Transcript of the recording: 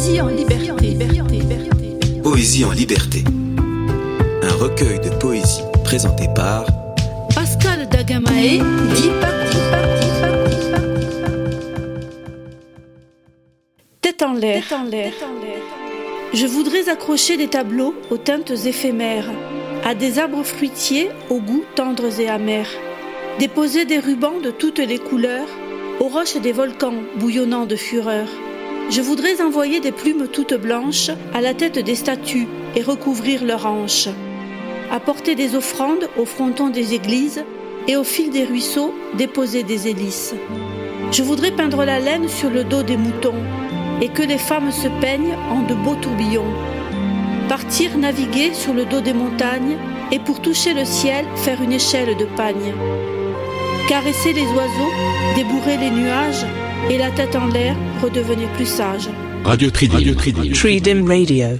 Poésie en liberté. Poésie en liberté. Un recueil de poésie présenté par Pascal Dagamae, dit Tête en l'air. Je voudrais accrocher des tableaux aux teintes éphémères, à des arbres fruitiers aux goûts tendres et amers, déposer des rubans de toutes les couleurs aux roches des volcans bouillonnant de fureur. Je voudrais envoyer des plumes toutes blanches à la tête des statues et recouvrir leurs hanches. Apporter des offrandes au fronton des églises et au fil des ruisseaux déposer des hélices. Je voudrais peindre la laine sur le dos des moutons et que les femmes se peignent en de beaux tourbillons. Partir naviguer sur le dos des montagnes et pour toucher le ciel faire une échelle de pagne caresser les oiseaux, débourrer les nuages, et la tête en l'air redevenait plus sage. Radio Tridim. Radio Tridim. Tridim Radio.